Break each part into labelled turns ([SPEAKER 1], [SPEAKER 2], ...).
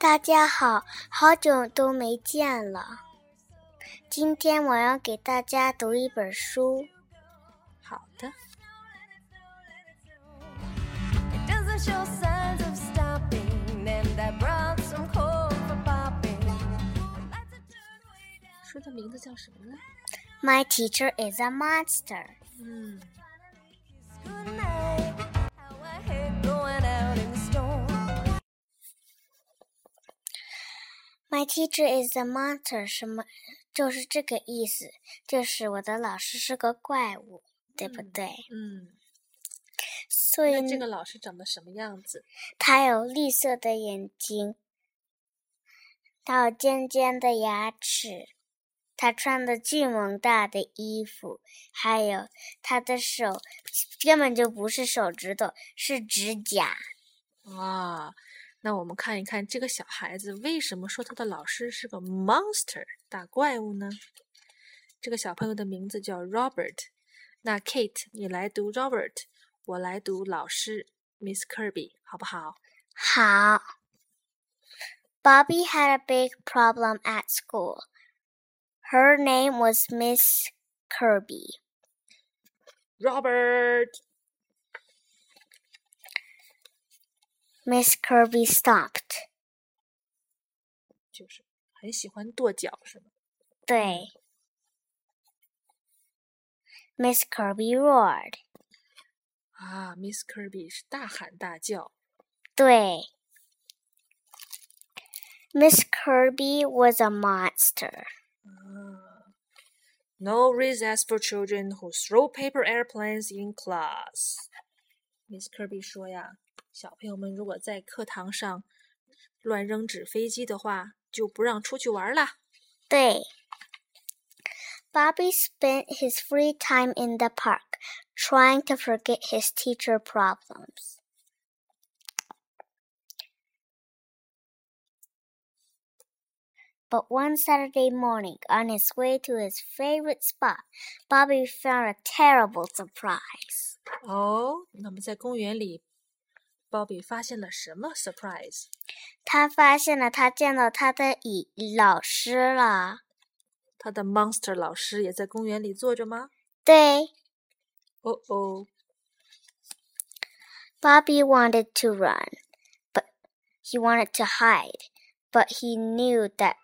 [SPEAKER 1] 大家好，好久都没见了。今天我要给大家读一本书。
[SPEAKER 2] 好的。书的名字叫什么呢
[SPEAKER 1] ？My teacher is a monster。
[SPEAKER 2] 嗯。
[SPEAKER 1] My teacher is a monster，什么就是这个意思，就是我的老师是个怪物，对不对？
[SPEAKER 2] 嗯。
[SPEAKER 1] 所以
[SPEAKER 2] 这个老师长得什么样子？
[SPEAKER 1] 他有绿色的眼睛，他有尖尖的牙齿，他穿的巨萌大的衣服，还有他的手根本就不是手指头，是指甲。
[SPEAKER 2] 哇！那我们看一看这个小孩子为什么说他的老师是个 monster 大怪物呢？这个小朋友的名字叫 Robert。那 Kate，你来读 Robert，我来读老师 Miss Kirby，好不好？
[SPEAKER 1] 好。Bobby had a big problem at school. Her name was Miss Kirby.
[SPEAKER 2] Robert.
[SPEAKER 1] Miss Kirby stopped.
[SPEAKER 2] 就是很喜欢跺脚，是吗？
[SPEAKER 1] 对。Miss Kirby roared.
[SPEAKER 2] 啊，Miss Kirby 是大喊大叫。
[SPEAKER 1] 对。Miss Kirby was a monster.
[SPEAKER 2] No recess for children who throw paper airplanes in class. Miss Kirby 说呀。 小朋友们如果在课堂上乱扔纸飞机的话，就不让出去玩啦。
[SPEAKER 1] 对。Bobby spent his free time in the park, trying to forget his teacher problems. But one Saturday morning, on his way to his favorite spot, Bobby found a terrible surprise.
[SPEAKER 2] 哦，那么在公园里 鲍比发现了什么？surprise！
[SPEAKER 1] 他发现了，他见到他的乙老师了。
[SPEAKER 2] 他的 monster 老师也在公园里坐着吗？
[SPEAKER 1] 对。
[SPEAKER 2] 哦哦。
[SPEAKER 1] Bobby wanted to run, but he wanted to hide, but he knew that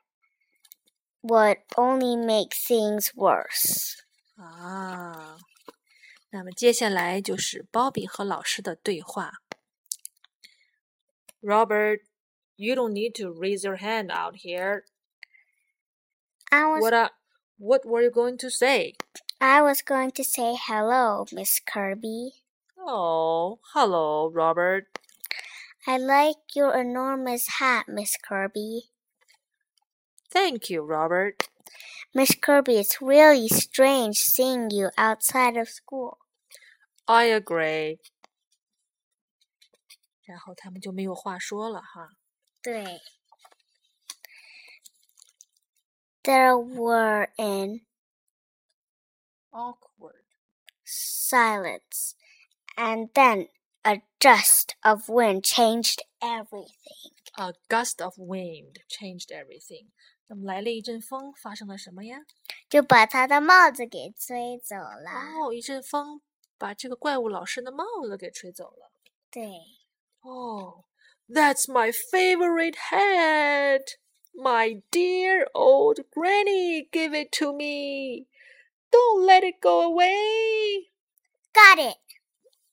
[SPEAKER 1] would only make things worse.
[SPEAKER 2] 啊，那么接下来就是鲍比和老师的对话。 Robert, you don't need to raise your hand out here.
[SPEAKER 1] I was.
[SPEAKER 2] What, uh, what were you going to say?
[SPEAKER 1] I was going to say hello, Miss Kirby.
[SPEAKER 2] Oh, hello, Robert.
[SPEAKER 1] I like your enormous hat, Miss Kirby.
[SPEAKER 2] Thank you, Robert.
[SPEAKER 1] Miss Kirby, it's really strange seeing you outside of school.
[SPEAKER 2] I agree. 然后他们就没有话说了哈。
[SPEAKER 1] 对。There were an
[SPEAKER 2] awkward
[SPEAKER 1] silence, and then a gust of wind changed everything.
[SPEAKER 2] A gust of wind changed everything. 那么来了一阵风，发生了什么呀？
[SPEAKER 1] 就把他的帽子给吹走了。
[SPEAKER 2] 哦，一阵风把这个怪物老师的帽子给吹走了。
[SPEAKER 1] 对。
[SPEAKER 2] Oh, that's my favorite hat. My dear old granny gave it to me. Don't let it go away.
[SPEAKER 1] Got it.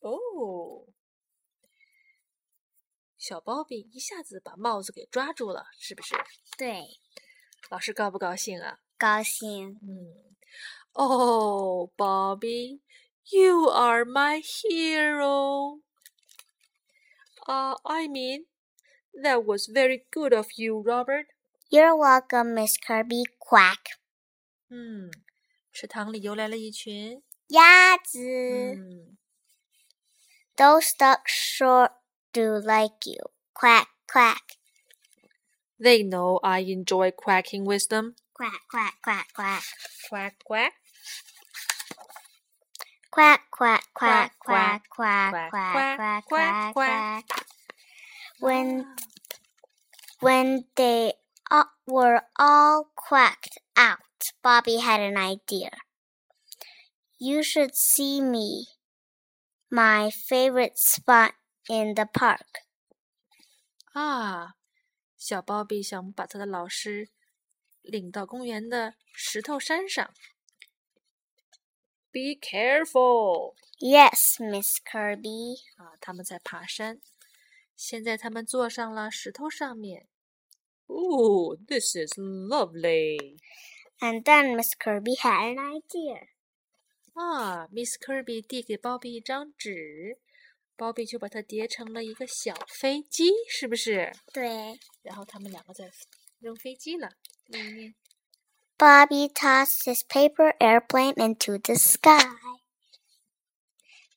[SPEAKER 2] Oh. 小包比一下子把帽子给抓住了，是不是？
[SPEAKER 1] 对。
[SPEAKER 2] 老师高不高兴啊？
[SPEAKER 1] 高兴。
[SPEAKER 2] 嗯。Oh, Bobby, you are my hero. Uh, I mean, that was very good of you, Robert.
[SPEAKER 1] You're welcome, Miss Kirby. Quack.
[SPEAKER 2] 嗯，池塘里游来了一群
[SPEAKER 1] 鸭子。
[SPEAKER 2] 嗯，
[SPEAKER 1] Those ducks sure do like you. Quack, quack.
[SPEAKER 2] They know I enjoy quacking with them.
[SPEAKER 1] Quack, quack, quack, quack.
[SPEAKER 2] Quack, quack.
[SPEAKER 1] Quack, quack, quack, quack, quack, quack, quack, quack, quack. When When they were all quacked out, Bobby had an idea. You should see me, my favorite spot in the park.
[SPEAKER 2] 啊，小鲍比想把他的老师领到公园的石头山上。 Be careful.
[SPEAKER 1] Yes, Miss Kirby.
[SPEAKER 2] 啊，他们在爬山。现在他们坐上了石头上面。Oh, this is lovely.
[SPEAKER 1] And then Miss Kirby had an idea.
[SPEAKER 2] 啊，Miss Kirby 递给鲍比一张纸，鲍比就把它叠成了一个小飞机，是不是？
[SPEAKER 1] 对。
[SPEAKER 2] 然后他们两个在扔飞机了。念一念。
[SPEAKER 1] Bobby tossed his paper airplane into the sky.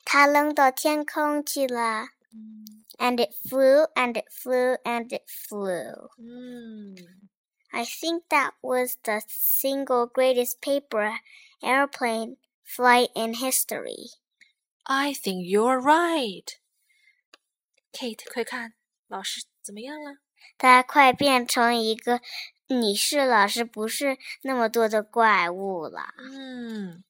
[SPEAKER 1] 他扔到天空去了。And it flew, and it flew, and it flew.
[SPEAKER 2] Mm.
[SPEAKER 1] I think that was the single greatest paper airplane flight in history.
[SPEAKER 2] I think you're right. Kate，快看，老师怎么样了？
[SPEAKER 1] 他快变成一个 你是老师，不是那么多的怪物了。
[SPEAKER 2] 嗯，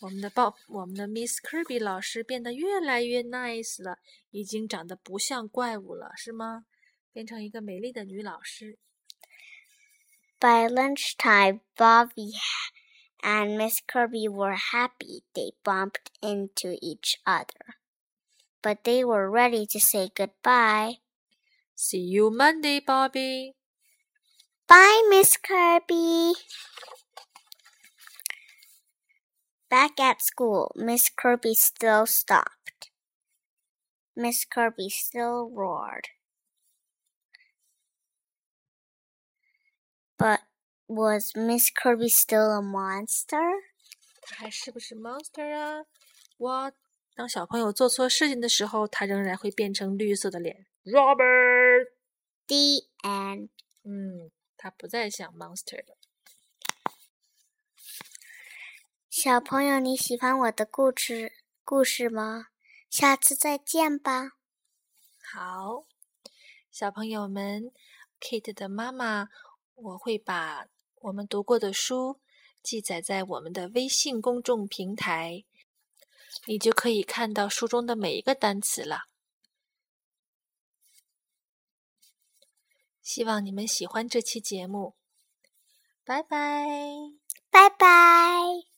[SPEAKER 2] 我们的鲍，我们的 Miss Kirby 老师变得越来越 nice 了，已经长得不像怪物了，是吗？变成一个美丽的女老师。
[SPEAKER 1] By lunchtime, Bobby and Miss Kirby were happy. They bumped into each other, but they were ready to say goodbye.
[SPEAKER 2] See you Monday, Bobby.
[SPEAKER 1] Bye, Miss Kirby. Back at school, Miss Kirby still stopped. Miss Kirby still roared. But was Miss Kirby still a monster?
[SPEAKER 2] 她还是不是 monster 啊？哇！当小朋友做错事情的时候，他仍然会变成绿色的脸。Robert.
[SPEAKER 1] The end.
[SPEAKER 2] 嗯， 他不再像 monster 了。
[SPEAKER 1] 小朋友，你喜欢我的故事故事吗？下次再见吧。
[SPEAKER 2] 好，小朋友们，Kate 的妈妈，我会把我们读过的书记载在我们的微信公众平台，你就可以看到书中的每一个单词了。希望你们喜欢这期节目，拜拜，
[SPEAKER 1] 拜拜。